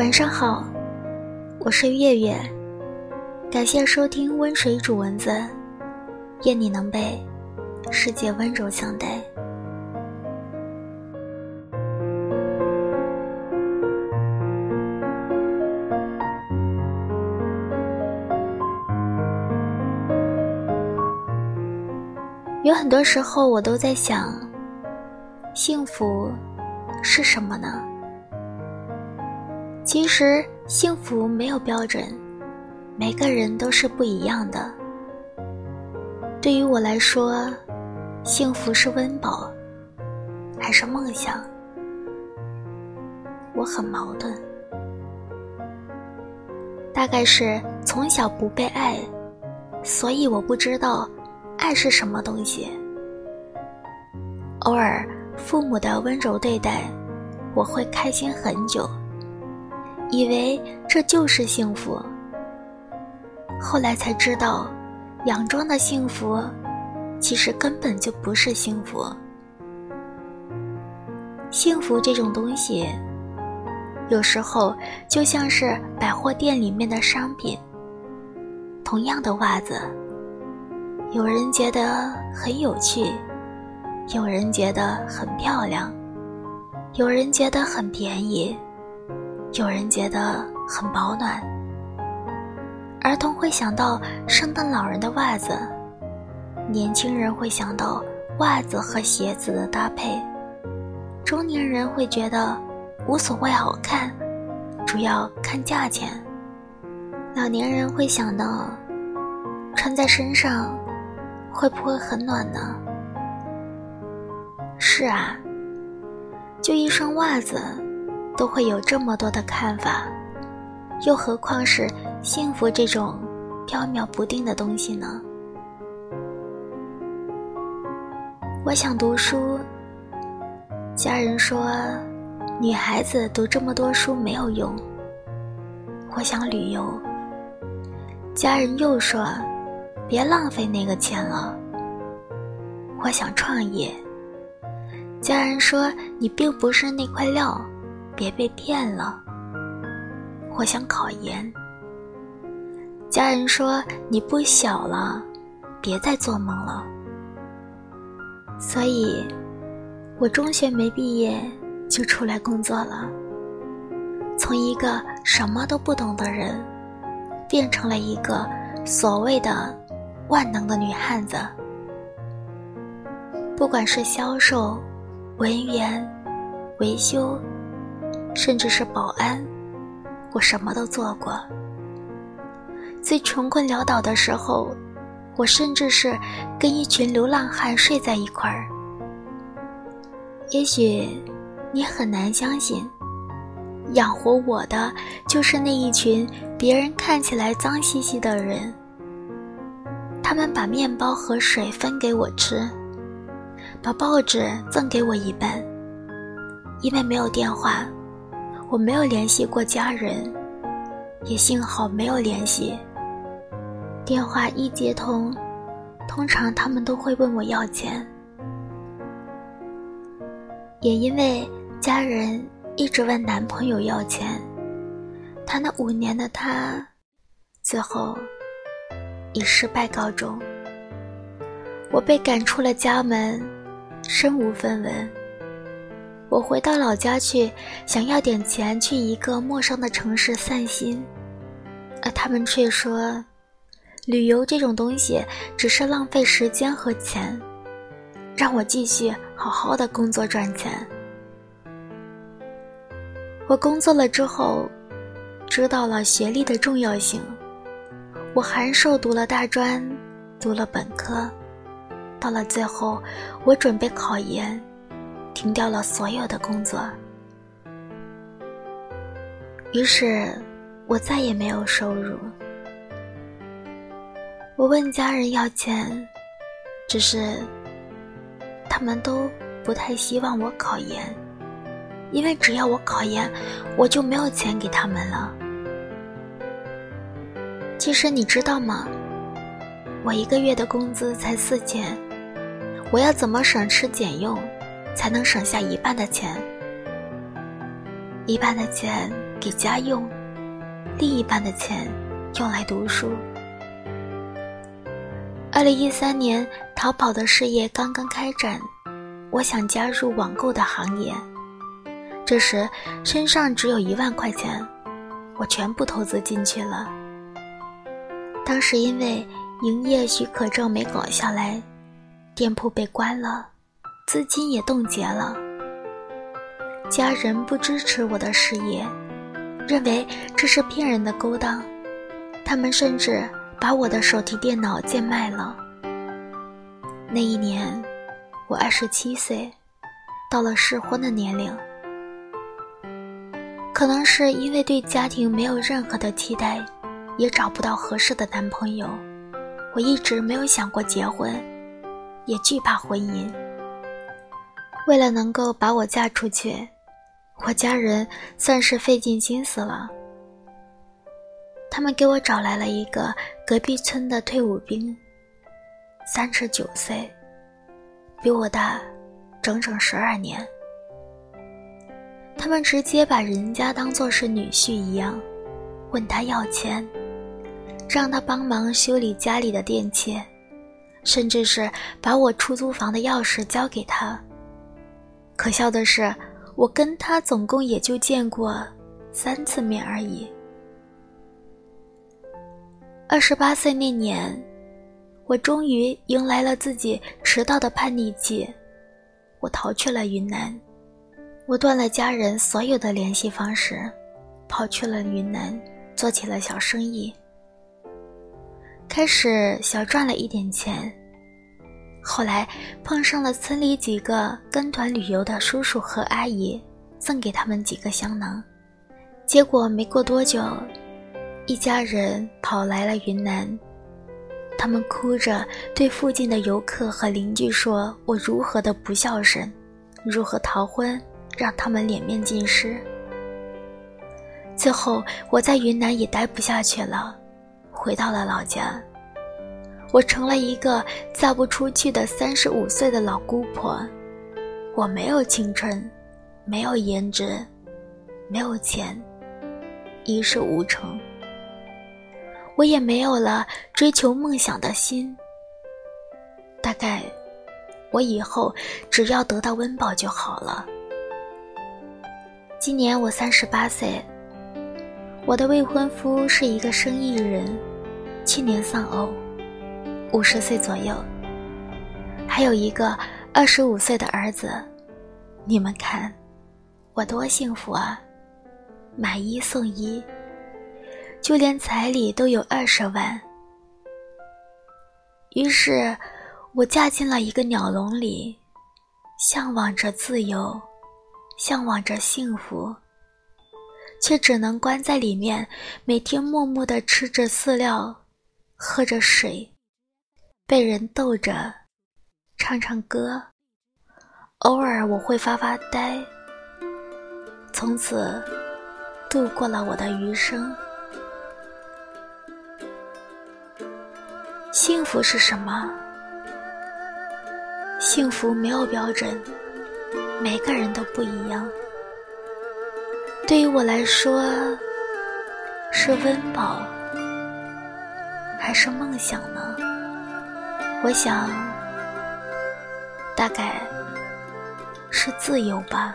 晚上好，我是月月，感谢收听温水煮蚊子，愿你能被世界温柔相待。有很多时候，我都在想，幸福是什么呢？其实，幸福没有标准，每个人都是不一样的。对于我来说，幸福是温饱，还是梦想？我很矛盾。大概是从小不被爱，所以我不知道。爱是什么东西？偶尔父母的温柔对待，我会开心很久，以为这就是幸福。后来才知道，佯装的幸福，其实根本就不是幸福。幸福这种东西，有时候就像是百货店里面的商品，同样的袜子。有人觉得很有趣，有人觉得很漂亮，有人觉得很便宜，有人觉得很保暖。儿童会想到圣诞老人的袜子，年轻人会想到袜子和鞋子的搭配，中年人会觉得无所谓好看，主要看价钱。老年人会想到穿在身上。会不会很暖呢？是啊，就一双袜子，都会有这么多的看法，又何况是幸福这种飘渺不定的东西呢？我想读书，家人说女孩子读这么多书没有用。我想旅游，家人又说。别浪费那个钱了。我想创业，家人说你并不是那块料，别被骗了。我想考研，家人说你不小了，别再做梦了。所以，我中学没毕业就出来工作了，从一个什么都不懂的人，变成了一个所谓的。万能的女汉子，不管是销售、文员、维修，甚至是保安，我什么都做过。最穷困潦倒的时候，我甚至是跟一群流浪汉睡在一块儿。也许你很难相信，养活我的就是那一群别人看起来脏兮兮的人。他们把面包和水分给我吃，把报纸赠给我一半。因为没有电话，我没有联系过家人，也幸好没有联系。电话一接通，通常他们都会问我要钱。也因为家人一直问男朋友要钱，他那五年的他，最后。以失败告终，我被赶出了家门，身无分文。我回到老家去，想要点钱去一个陌生的城市散心，而他们却说，旅游这种东西只是浪费时间和钱，让我继续好好的工作赚钱。我工作了之后，知道了学历的重要性。我函授读了大专，读了本科，到了最后，我准备考研，停掉了所有的工作。于是，我再也没有收入。我问家人要钱，只是他们都不太希望我考研，因为只要我考研，我就没有钱给他们了。其实你知道吗？我一个月的工资才四千，我要怎么省吃俭用，才能省下一半的钱？一半的钱给家用，另一半的钱用来读书。二零一三年，淘宝的事业刚刚开展，我想加入网购的行业。这时身上只有一万块钱，我全部投资进去了。当时因为营业许可证没搞下来，店铺被关了，资金也冻结了。家人不支持我的事业，认为这是骗人的勾当，他们甚至。把我的手提电脑贱卖了。那一年，我二十七岁，到了适婚的年龄。可能是因为对家庭没有任何的期待，也找不到合适的男朋友，我一直没有想过结婚，也惧怕婚姻。为了能够把我嫁出去，我家人算是费尽心思了。他们给我找来了一个隔壁村的退伍兵，三十九岁，比我大整整十二年。他们直接把人家当做是女婿一样，问他要钱，让他帮忙修理家里的电器，甚至是把我出租房的钥匙交给他。可笑的是，我跟他总共也就见过三次面而已。二十八岁那年，我终于迎来了自己迟到的叛逆期。我逃去了云南，我断了家人所有的联系方式，跑去了云南，做起了小生意。开始小赚了一点钱，后来碰上了村里几个跟团旅游的叔叔和阿姨，赠给他们几个香囊，结果没过多久。一家人跑来了云南，他们哭着对附近的游客和邻居说：“我如何的不孝顺，如何逃婚，让他们脸面尽失。”最后，我在云南也待不下去了，回到了老家。我成了一个嫁不出去的三十五岁的老姑婆。我没有青春，没有颜值，没有钱，一事无成。我也没有了追求梦想的心。大概，我以后只要得到温饱就好了。今年我三十八岁，我的未婚夫是一个生意人，去年丧偶，五十岁左右，还有一个二十五岁的儿子。你们看，我多幸福啊！买一送一。就连彩礼都有二十万。于是，我嫁进了一个鸟笼里，向往着自由，向往着幸福，却只能关在里面，每天默默的吃着饲料，喝着水，被人逗着，唱唱歌，偶尔我会发发呆。从此，度过了我的余生。幸福是什么？幸福没有标准，每个人都不一样。对于我来说，是温饱还是梦想呢？我想，大概是自由吧。